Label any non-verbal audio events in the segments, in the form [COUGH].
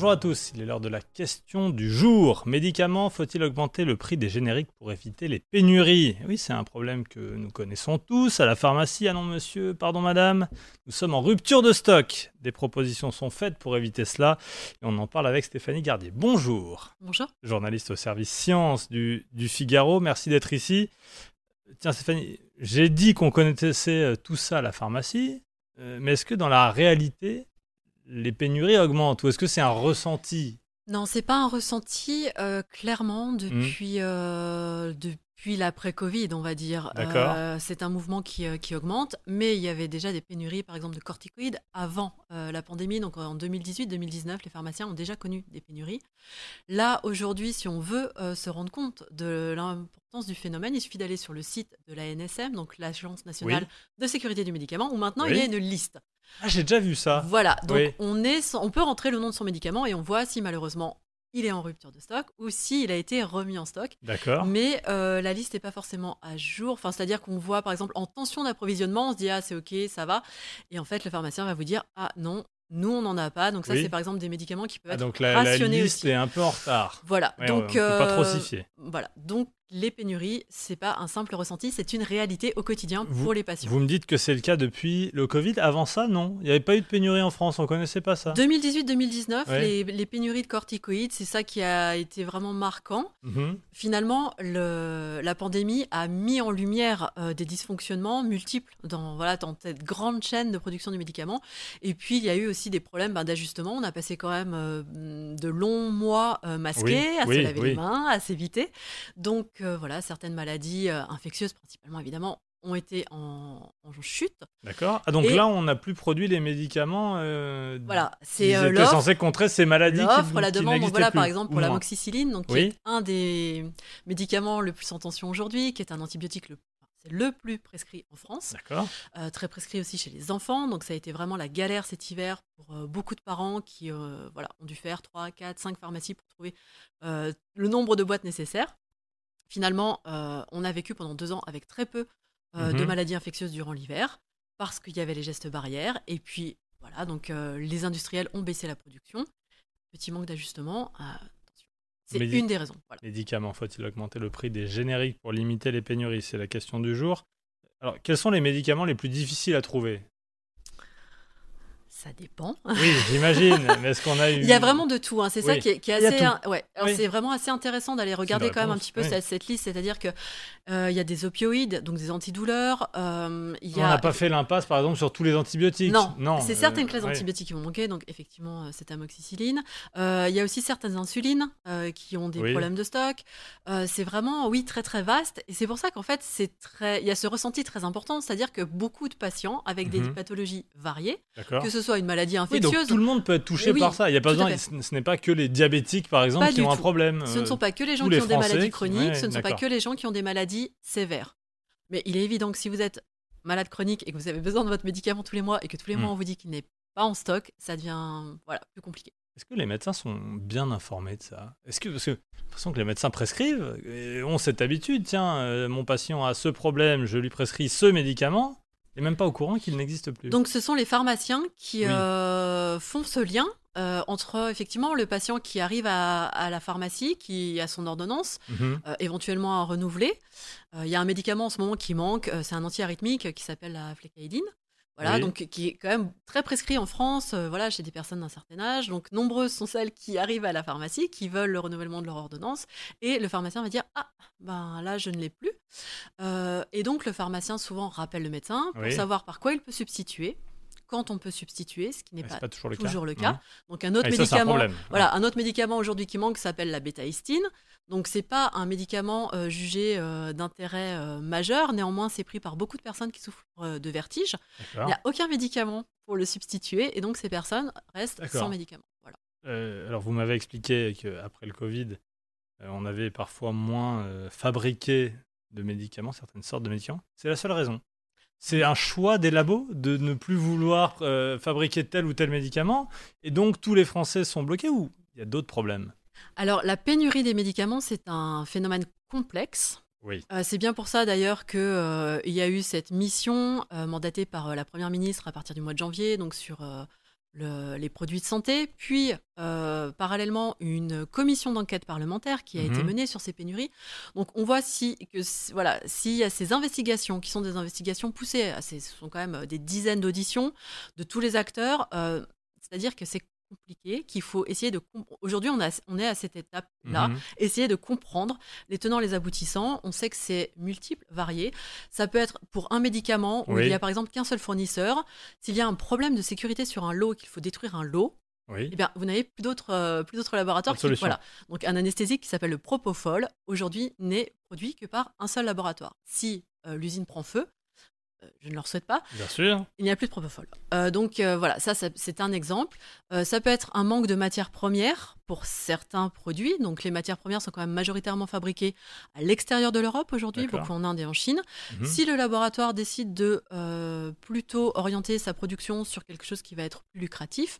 Bonjour à tous, il est l'heure de la question du jour. Médicaments, faut-il augmenter le prix des génériques pour éviter les pénuries? Oui, c'est un problème que nous connaissons tous. À la pharmacie, ah non monsieur, pardon madame, nous sommes en rupture de stock. Des propositions sont faites pour éviter cela et on en parle avec Stéphanie Gardier. Bonjour. Bonjour. Journaliste au service sciences du, du Figaro, merci d'être ici. Tiens Stéphanie, j'ai dit qu'on connaissait euh, tout ça à la pharmacie, euh, mais est-ce que dans la réalité, les pénuries augmentent ou est-ce que c'est un ressenti? Non, c'est pas un ressenti euh, clairement depuis euh, depuis l'après-Covid, on va dire. D'accord. Euh, c'est un mouvement qui, euh, qui augmente, mais il y avait déjà des pénuries, par exemple, de corticoïdes avant la pandémie. Donc en 2018-2019, les pharmaciens ont déjà connu des pénuries. Là, aujourd'hui, si on veut se rendre compte de l'importance du phénomène, il suffit d'aller sur le site de la NSM, donc l'Agence nationale de sécurité du médicament, où maintenant Oui. il y a une liste. Ah, j'ai déjà vu ça. Voilà, donc Oui. on, est, on peut rentrer le nom de son médicament et on voit si malheureusement il est en rupture de stock ou s'il a été remis en stock. D'accord. Mais euh, la liste n'est pas forcément à jour. Enfin, C'est-à-dire qu'on voit par exemple en tension d'approvisionnement, on se dit ah c'est ok, ça va. Et en fait le pharmacien va vous dire ah non, nous on n'en a pas. Donc ça Oui. c'est par exemple des médicaments qui peuvent Ah, être donc la, la rationnés liste aussi. est un peu en retard. Voilà, Ouais, donc on peut pas trop euh, s'y fier. Voilà, donc les pénuries, c'est pas un simple ressenti, c'est une réalité au quotidien Vous- pour les patients. Vous me dites que c'est le cas depuis le Covid. Avant ça, non Il n'y avait pas eu de pénurie en France, on connaissait pas ça. 2018-2019, Ouais. les, les pénuries de corticoïdes, c'est ça qui a été vraiment marquant. Mhm. Finalement, le- la pandémie a mis en lumière euh, des dysfonctionnements multiples dans, voilà, dans cette grande chaîne de production du médicament. Et puis, il y a eu aussi des problèmes ben, d'ajustement. On a passé quand même euh, de longs mois euh, masqués, Oui, à oui, se laver oui. les mains, à s'éviter. Donc, voilà, certaines maladies euh, infectieuses, principalement évidemment, ont été en, en chute. D'accord. Ah, donc Et- là, on n'a plus produit les médicaments. Euh, Voilà, c'est euh, censés contrer ces maladies qui, L'offre, la demande, donc voilà plus, par exemple ou pour la moxicilline, donc qui est un des médicaments le plus en tension aujourd'hui, qui est un antibiotique le, c'est le plus prescrit en France, D'accord. euh, très prescrit aussi chez les enfants, donc ça a été vraiment la galère cet hiver pour euh, beaucoup de parents qui euh, voilà, ont dû faire 3, 4, 5 pharmacies pour trouver le nombre de boîtes nécessaires. Finalement, euh, on a vécu pendant deux ans avec très peu euh, de Mhm. maladies infectieuses durant l'hiver, parce qu'il y avait les gestes barrières, et puis voilà, donc euh, les industriels ont baissé la production. Petit manque d'ajustement. C'est une des raisons. Voilà. Médicaments, faut-il augmenter le prix des génériques pour limiter les pénuries? C'est la question du jour. Alors, quels sont les médicaments les plus difficiles à trouver? Ça dépend. Oui, j'imagine. mais est-ce qu'on a eu [LAUGHS] Il y a vraiment de tout. hein. C'est ça qui est, qui assez. ouais. Oui. c'est vraiment assez intéressant d'aller regarder quand même un petit peu oui. cette, cette liste. C'est-à-dire que euh, il y a des opioïdes, donc des antidouleurs. euh, il y On a n'a pas fait l'impasse, par exemple, sur tous les antibiotiques. Non, c'est euh, certaines classes ouais. antibiotiques qui vont manquer, donc effectivement, euh, c'est amoxicilline. Euh, Il y a aussi certaines insulines qui ont des problèmes de stock. C'est vraiment, oui, très très vaste. Et c'est pour ça qu'en fait, c'est très, il y a ce ressenti très important, c'est-à-dire que beaucoup de patients avec des Mhm. pathologies variées, que ce soit une maladie Oui, infectieuse, donc tout le monde peut être touché Oui, par ça. Il y a pas besoin. Ce n'est pas que les diabétiques, par exemple, Pas qui ont un problème. Ce ne euh, sont pas que les gens tous qui les ont des maladies qui- chroniques, ouais, ce ne sont pas que les gens qui ont des maladies sévères. Mais il est évident que si vous êtes malade chronique et que vous avez besoin de votre médicament tous les mois et que tous les Hmm. mois on vous dit qu'il n'est pas en stock, ça devient voilà, plus compliqué. Est-ce que les médecins sont bien informés de ça? Est-ce que parce que l'impression que les médecins prescrivent et ont cette habitude, tiens, euh, mon patient a ce problème, je lui prescris ce médicament, et même pas au courant qu'il n'existe plus. Donc ce sont les pharmaciens qui Oui. euh, font ce lien euh, entre effectivement le patient qui arrive à, à la pharmacie, qui a son ordonnance, Mhm. euh, éventuellement à renouveler. Il y a un médicament en ce moment qui manque, c'est un antiarythmique qui s'appelle la flécaïdine. Voilà, Oui. donc qui est quand même très prescrit en France, euh, voilà, chez des personnes d'un certain âge. Donc nombreuses sont celles qui arrivent à la pharmacie, qui veulent le renouvellement de leur ordonnance, et le pharmacien va dire ah ben là je ne l'ai plus. Euh, et donc le pharmacien souvent rappelle le médecin pour Oui. savoir par quoi il peut substituer, quand on peut substituer, ce qui n'est pas, toujours le cas. le cas. Donc un autre Et ça, c'est un médicament, voilà, un autre médicament aujourd'hui qui manque s'appelle la bétaïstine. Donc c'est pas un médicament euh, jugé euh, d'intérêt euh, majeur. Néanmoins, c'est pris par beaucoup de personnes qui souffrent de vertige. Il n'y a aucun médicament pour le substituer et donc ces personnes restent sans médicament. Voilà. Alors, vous m'avez expliqué qu'après le Covid, on avait parfois moins fabriqué de médicaments, certaines sortes de médicaments. C'est la seule raison. C'est un choix des labos de ne plus vouloir fabriquer tel ou tel médicament, et donc tous les Français sont bloqués ou il y a d'autres problèmes? Alors, la pénurie des médicaments, c'est un phénomène complexe. Oui. Euh, c'est bien pour ça d'ailleurs qu'il euh, y a eu cette mission euh, mandatée par euh, la Première ministre à partir du mois de janvier, donc sur le- les produits de santé, puis parallèlement une commission d'enquête parlementaire qui a été Mhm. menée sur ces pénuries. Donc on voit si que voilà s'il y a ces investigations qui sont des investigations poussées, ce sont quand même des dizaines d'auditions de tous les acteurs, c'est-à-dire que c'est compliqué, qu'il faut essayer de aujourd'hui on, a- on est à cette étape là Mhm. essayer de comprendre les tenants, les aboutissants. On sait que c'est multiple, varié. Ça peut être pour un médicament où Oui. il y a par exemple qu'un seul fournisseur. S'il y a un problème de sécurité sur un lot, qu'il faut détruire un lot, Oui. eh bien, vous n'avez plus d'autres euh, plus d'autres laboratoires. Qui, voilà. Donc un anesthésique qui s'appelle le propofol, aujourd'hui n'est produit que par un seul laboratoire. Si euh, l'usine prend feu, je ne leur souhaite pas, Bien sûr. il n'y a plus de propofol. Euh, donc euh, voilà, ça, ça, c'est un exemple. Euh, ça peut être un manque de matières premières pour certains produits. Donc les matières premières sont quand même majoritairement fabriquées à l'extérieur de l'Europe aujourd'hui, beaucoup en Inde et en Chine. Mhm. Si le laboratoire décide de euh, plutôt orienter sa production sur quelque chose qui va être plus lucratif,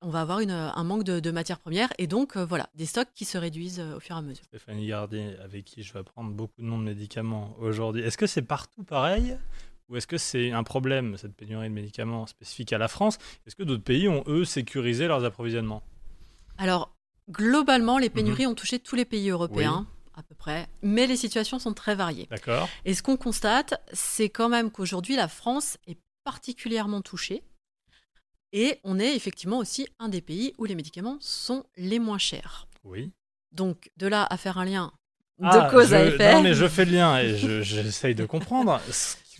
on va avoir une- un manque de, de matières premières et donc euh, voilà, des stocks qui se réduisent euh, au fur et à mesure. Stéphanie Gardier, avec qui je vais prendre beaucoup de noms de médicaments aujourd'hui. Est-ce que c'est partout pareil ou est-ce que c'est un problème, cette pénurie de médicaments spécifique à la France? Est-ce que d'autres pays ont, eux, sécurisé leurs approvisionnements? Alors, globalement, Mhm. les pénuries ont touché tous les pays européens, à peu près, mais les situations sont très variées. D'accord Et ce qu'on constate, c'est quand même qu'aujourd'hui, la France est particulièrement touchée. Et on est effectivement aussi un des pays où les médicaments sont les moins chers. Oui. Donc, de là à faire un lien Ah, de cause je- à effet. Non, mais je fais le lien et je- [LAUGHS] j'essaye de comprendre.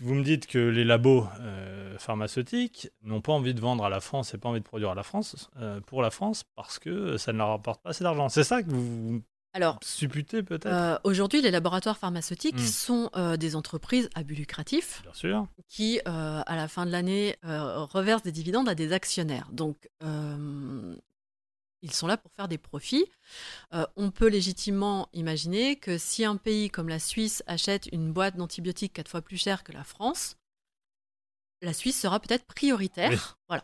Vous me dites que les labos euh, pharmaceutiques n'ont pas envie de vendre à la France et pas envie de produire à la France, euh, pour la France parce que ça ne leur rapporte pas assez d'argent. C'est ça que vous Alors, supputez peut-être? euh, aujourd'hui, les laboratoires pharmaceutiques Mm. sont euh, des entreprises à but lucratif Bien sûr. qui, euh, à la fin de l'année, reversent des dividendes à des actionnaires. Donc, ils sont là pour faire des profits. On peut légitimement imaginer que si un pays comme la Suisse achète une boîte d'antibiotiques quatre fois plus chère que la France, la Suisse sera peut-être prioritaire. Oui. Voilà.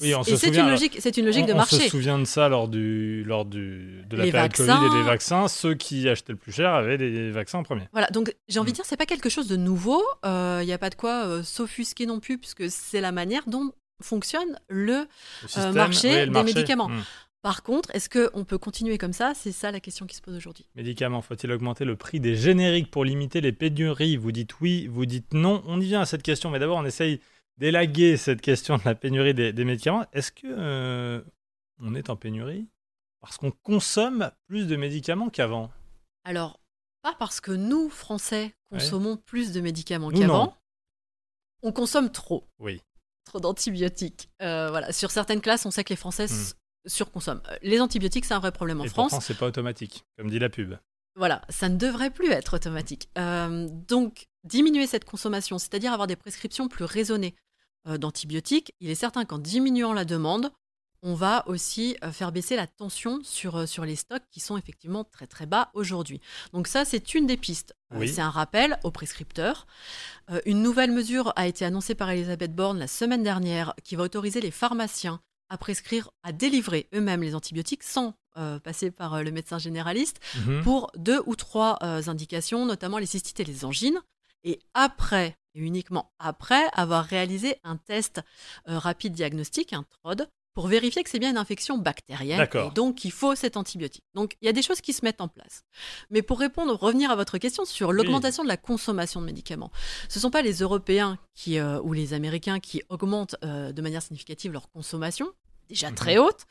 Oui, on Et c'est une logique, c'est une logique on, de on marché. se souvient de ça lors, du, lors du, de la Les période vaccins. Covid et des vaccins. Ceux qui achetaient le plus cher avaient des vaccins en premier. Voilà, donc j'ai envie Mm. de dire, c'est pas quelque chose de nouveau. Il n'y a pas de quoi euh, s'offusquer non plus, puisque c'est la manière dont fonctionne le Le système, marché oui, le des médicaments. Hmm. Par contre, est-ce qu'on peut continuer comme ça? C'est ça la question qui se pose aujourd'hui. Médicaments, faut-il augmenter le prix des génériques pour limiter les pénuries Vous dites oui, vous dites non. On y vient à cette question, mais d'abord on essaye d'élaguer cette question de la pénurie des, des médicaments. Est-ce que euh, on est en pénurie parce qu'on consomme plus de médicaments qu'avant? Alors, pas parce que nous, Français, consommons plus de médicaments qu'avant. On consomme trop. Oui. Trop d'antibiotiques. Euh, voilà. Sur certaines classes, on sait que les Français Mm. s- surconsomment. Euh, Les antibiotiques, c'est un vrai problème en Et France. pourtant c'est pas automatique, comme dit la pub. Voilà, ça ne devrait plus être automatique. Euh, donc, diminuer cette consommation, c'est-à-dire avoir des prescriptions plus raisonnées d'antibiotiques, il est certain qu'en diminuant la demande, on va aussi euh, faire baisser la tension sur, euh, sur les stocks qui sont effectivement très très bas aujourd'hui. Donc ça, c'est une des pistes. Euh, Oui. c'est un rappel aux prescripteurs. Euh, une nouvelle mesure a été annoncée par Elisabeth Borne la semaine dernière qui va autoriser les pharmaciens à prescrire, à délivrer eux-mêmes les antibiotiques sans euh, passer par euh, le médecin généraliste Mhm. pour deux ou trois euh, indications, notamment les cystites et les angines. Et après, et uniquement après, avoir réalisé un test euh, rapide diagnostic, un TROD, pour vérifier que c'est bien une infection bactérienne. Et donc, il faut cet antibiotique. Donc, il y a des choses qui se mettent en place. Mais pour répondre, revenir à votre question sur l'augmentation de la consommation de médicaments, ce ne sont pas les Européens qui, euh, ou les Américains qui augmentent euh, de manière significative leur consommation, déjà Mhm. très haute.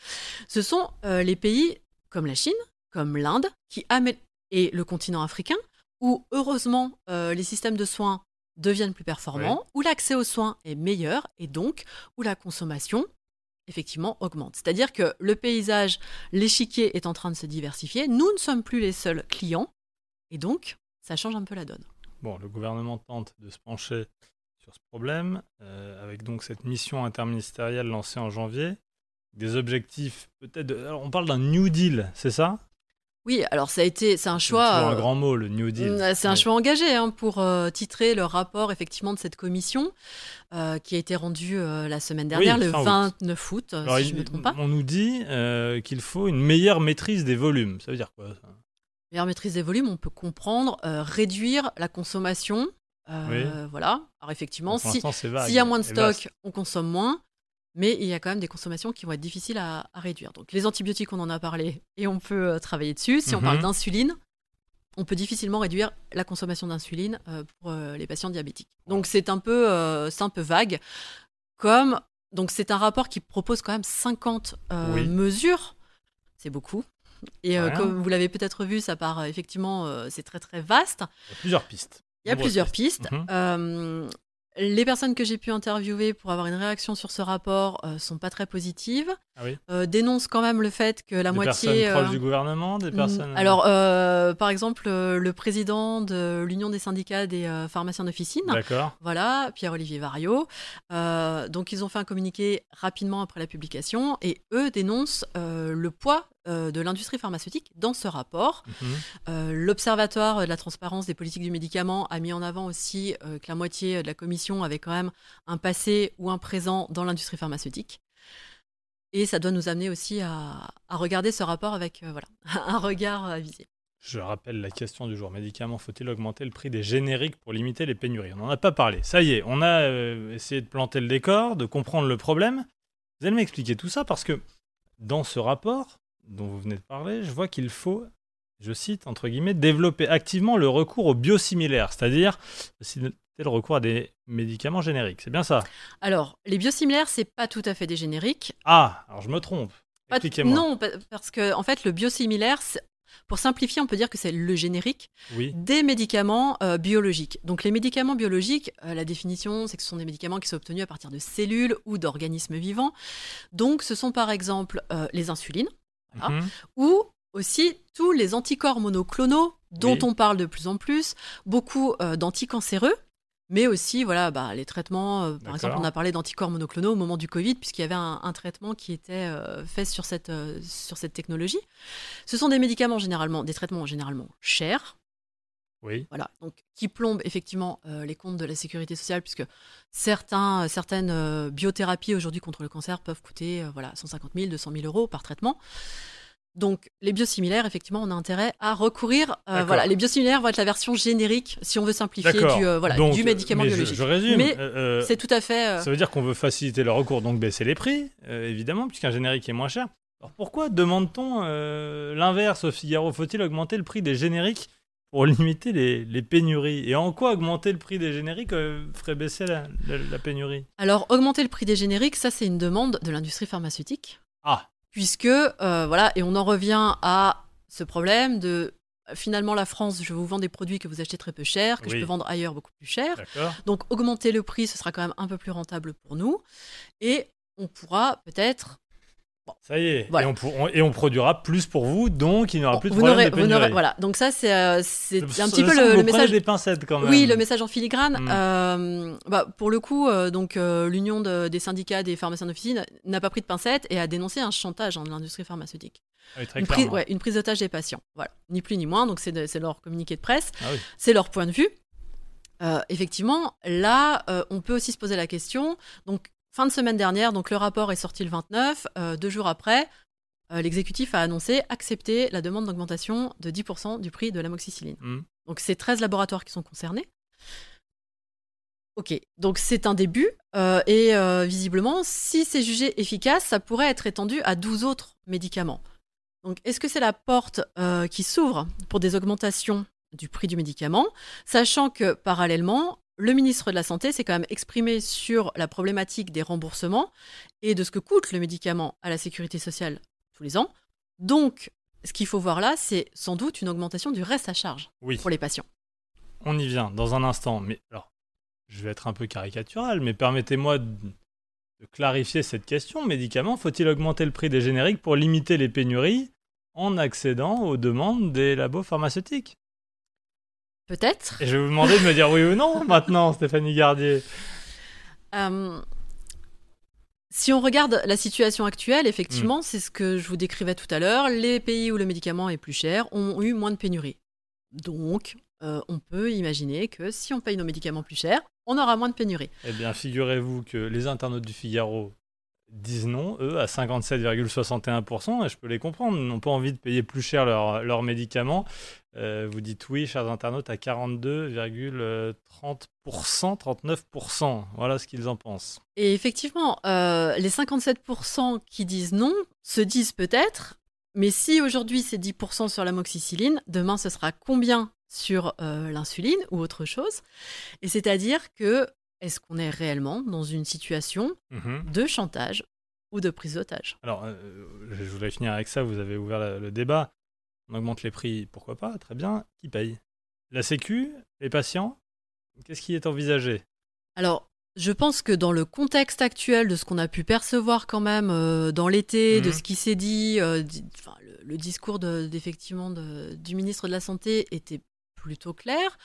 Ce sont euh, les pays comme la Chine, comme l'Inde, qui amènent et le continent africain, où heureusement euh, les systèmes de soins deviennent plus performants, où l'accès aux soins est meilleur et donc où la consommation effectivement augmente. C'est-à-dire que le paysage, l'échiquier est en train de se diversifier, nous ne sommes plus les seuls clients et donc ça change un peu la donne. Bon, le gouvernement tente de se pencher sur ce problème, euh, avec donc cette mission interministérielle lancée en janvier, des objectifs peut-être... de- alors, on parle d'un New Deal, c'est ça? Oui, alors ça a été, c'est un choix. C'est un euh, grand mot, le New Deal. Mm, C'est un Ouais. choix engagé hein, pour euh, titrer le rapport effectivement de cette commission euh, qui a été rendu euh, la semaine dernière, Oui, le fin août. 29 août, Alors, si il- je ne me trompe pas. On nous dit qu'il faut une meilleure maîtrise des volumes. Ça veut dire quoi ça? Meilleure maîtrise des volumes, on peut comprendre réduire la consommation. euh, Voilà. Alors effectivement, Pour si s'il y a moins de stock, on consomme moins. Mais il y a quand même des consommations qui vont être difficiles à, à réduire. Donc les antibiotiques, on en a parlé et on peut euh, travailler dessus. Si on Mhm. parle d'insuline, on peut difficilement réduire la consommation d'insuline euh, pour euh, les patients diabétiques. Donc c'est un peu, un peu vague. Comme donc c'est un rapport qui propose quand même 50 euh, Oui. mesures. C'est beaucoup. Et comme vous l'avez peut-être vu, ça part effectivement, c'est très très vaste. Il y a plusieurs pistes. Il y a plusieurs pistes. Mhm. Euh, les personnes que j'ai pu interviewer pour avoir une réaction sur ce rapport euh, sont pas très positives. Ah oui Euh, dénoncent quand même le fait que la des moitié. personnes proches euh, du gouvernement, des personnes. Mm, Alors, euh, par exemple, le président de l'Union des syndicats des pharmaciens d'officine, D'accord. voilà, Pierre-Olivier Vario. Donc, ils ont fait un communiqué rapidement après la publication et eux dénoncent le poids euh, de l'industrie pharmaceutique dans ce rapport. Mhm. Euh, L'Observatoire de la transparence des politiques du médicament a mis en avant aussi euh, que la moitié de la commission avait quand même un passé ou un présent dans l'industrie pharmaceutique. Et ça doit nous amener aussi à, à regarder ce rapport avec voilà, [LAUGHS] un regard avisé. Je rappelle la question du jour. Médicaments, faut-il augmenter le prix des génériques pour limiter les pénuries? On n'en a pas parlé. Ça y est, on a euh, essayé de planter le décor, de comprendre le problème. Vous allez m'expliquer tout ça parce que dans ce rapport dont vous venez de parler, je vois qu'il faut, je cite, entre guillemets, développer activement le recours aux biosimilaires, c'est-à-dire le recours à des médicaments génériques. C'est bien ça? Alors, les biosimilaires, c'est pas tout à fait des génériques. Ah, alors je me trompe. Expliquez-moi. non, pa- parce que en fait, le biosimilaire, pour simplifier, on peut dire que c'est le générique Oui. des médicaments euh, biologiques. Donc les médicaments biologiques, euh, la définition, c'est que ce sont des médicaments qui sont obtenus à partir de cellules ou d'organismes vivants. Donc ce sont par exemple euh, les insulines Voilà. Mhm. ou aussi tous les anticorps monoclonaux dont Oui. on parle de plus en plus, beaucoup euh, d'anticancéreux. Mais aussi, voilà, bah, les traitements. euh, par exemple, on a parlé d'anticorps monoclonaux au moment du Covid, puisqu'il y avait un, un traitement qui était euh, fait sur cette, sur cette technologie. Ce sont des médicaments généralement, des traitements généralement chers, Oui. voilà, donc qui plombe effectivement euh, les comptes de la sécurité sociale, puisque certains, certaines euh, biothérapies aujourd'hui contre le cancer peuvent coûter euh, voilà, 150 000, 200 000 euros par traitement. Donc les biosimilaires, effectivement, on a intérêt à recourir. euh, voilà, les biosimilaires vont être la version générique, si on veut simplifier, du, euh, voilà, Donc, du médicament mais je- biologique. Je, résume. Mais Euh, euh, C'est tout à fait. euh, Ça veut dire qu'on veut faciliter le recours, donc baisser les prix, euh, évidemment, puisqu'un générique est moins cher. Alors pourquoi demande-t-on euh, l'inverse au Figaro? Faut-il augmenter le prix des génériques pour limiter les, les pénuries. Et en quoi augmenter le prix des génériques euh, ferait baisser la, la- la pénurie? Alors, augmenter le prix des génériques, ça, c'est une demande de l'industrie pharmaceutique. Ah, puisque euh, voilà et on en revient à ce problème de finalement la France je vous vends des produits que vous achetez très peu cher que je peux vendre ailleurs beaucoup plus cher donc augmenter le prix ce sera quand même un peu plus rentable pour nous. Et on pourra peut-être Ça y est. Voilà. Et, on pour- on- et on produira plus pour vous, donc il n'y aura plus de vous problème de vous voilà donc ça c'est euh, c'est un petit peu le, le message des pincettes quand même. Oui, le message en filigrane. Mm. Euh, bah, pour le coup, euh, donc l'union de- des syndicats des pharmaciens d'officine n'a pas pris de pincettes et a dénoncé un chantage hein, de l'industrie pharmaceutique. Ah oui, Une, prise, clairement. ouais, une prise d'otage des patients. Voilà, ni plus ni moins. Donc c'est leur communiqué de presse, Ah oui. c'est leur point de vue. Effectivement, là, on peut aussi se poser la question. Donc fin de semaine dernière, donc le rapport est sorti le 29. euh, deux jours après, euh, l'exécutif a annoncé accepter la demande d'augmentation de 10% du prix de l'amoxicilline. Mm. Donc c'est 13 laboratoires qui sont concernés. Ok, donc c'est un début euh, et visiblement, si c'est jugé efficace, ça pourrait être étendu à 12 autres médicaments. Donc est-ce que c'est la porte qui s'ouvre pour des augmentations du prix du médicament, sachant que parallèlement, le ministre de la Santé s'est quand même exprimé sur la problématique des remboursements et de ce que coûte le médicament à la sécurité sociale tous les ans. Donc, ce qu'il faut voir là, c'est sans doute une augmentation du reste à charge Oui. pour les patients. On y vient dans un instant, mais alors, je vais être un peu caricatural, mais permettez-moi de, de clarifier cette question. Médicaments, faut-il augmenter le prix des génériques pour limiter les pénuries en accédant aux demandes des labos pharmaceutiques? Peut-être. Et je vais vous demander de me dire oui ou non [LAUGHS] maintenant, Stéphanie Gardier. Euh, Si on regarde la situation actuelle, effectivement, c'est ce que je vous décrivais tout à l'heure. Les pays où le médicament est plus cher ont eu moins de pénurie. Donc, euh, on peut imaginer que si on paye nos médicaments plus cher, on aura moins de pénurie. Eh bien, figurez-vous que les internautes du Figaro disent non, eux, à 57,61%, et je peux les comprendre, n'ont pas envie de payer plus cher leurs médicaments. Euh, vous dites oui, chers internautes, à 42,30%, 39%. Voilà ce qu'ils en pensent. Et effectivement, euh, les 57% qui disent non se disent peut-être, mais si aujourd'hui c'est 10% sur l'amoxicilline, demain ce sera combien sur euh, l'insuline ou autre chose? Et c'est-à-dire que est-ce qu'on est réellement dans une situation mhm. de chantage ou de prise d'otage? Alors, euh, je voulais finir avec ça, vous avez ouvert le débat. On augmente les prix, pourquoi pas, très bien. Qui paye? La Sécu Les patients Qu'est-ce qui est envisagé? Alors, je pense que dans le contexte actuel de ce qu'on a pu percevoir quand même euh, dans l'été, de mhm. ce qui s'est dit, euh, le, discours d'effectivement du ministre de la Santé était plutôt clair.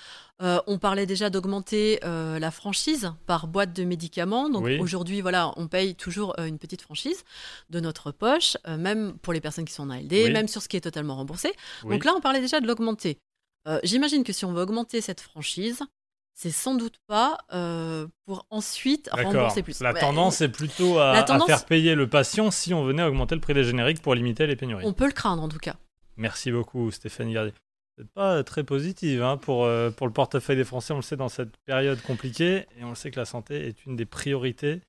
Euh, on parlait déjà d'augmenter euh, la franchise par boîte de médicaments. Donc aujourd'hui, voilà, on paye toujours euh, une petite franchise de notre poche, même pour les personnes qui sont en ALD, même sur ce qui est totalement remboursé. Donc là, on parlait déjà de l'augmenter. J'imagine que si on veut augmenter cette franchise, c'est sans doute pas pour ensuite rembourser plus. La tendance est plutôt à, faire payer le patient si on venait augmenter le prix des génériques pour limiter les pénuries. On peut le craindre en tout cas. Merci beaucoup Stéphane Gardier pas très positive hein, pour, euh, pour le portefeuille des Français. On le sait dans cette période compliquée et on le sait que la santé est une des priorités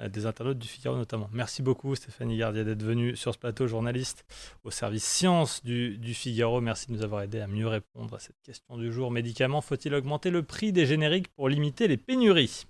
euh, des internautes du Figaro notamment. Merci beaucoup Stéphanie Gardia d'être venue sur ce plateau, journaliste au service sciences du, du, Figaro. Merci de nous avoir aidé à mieux répondre à cette question du jour. Médicaments, faut-il augmenter le prix des génériques pour limiter les pénuries?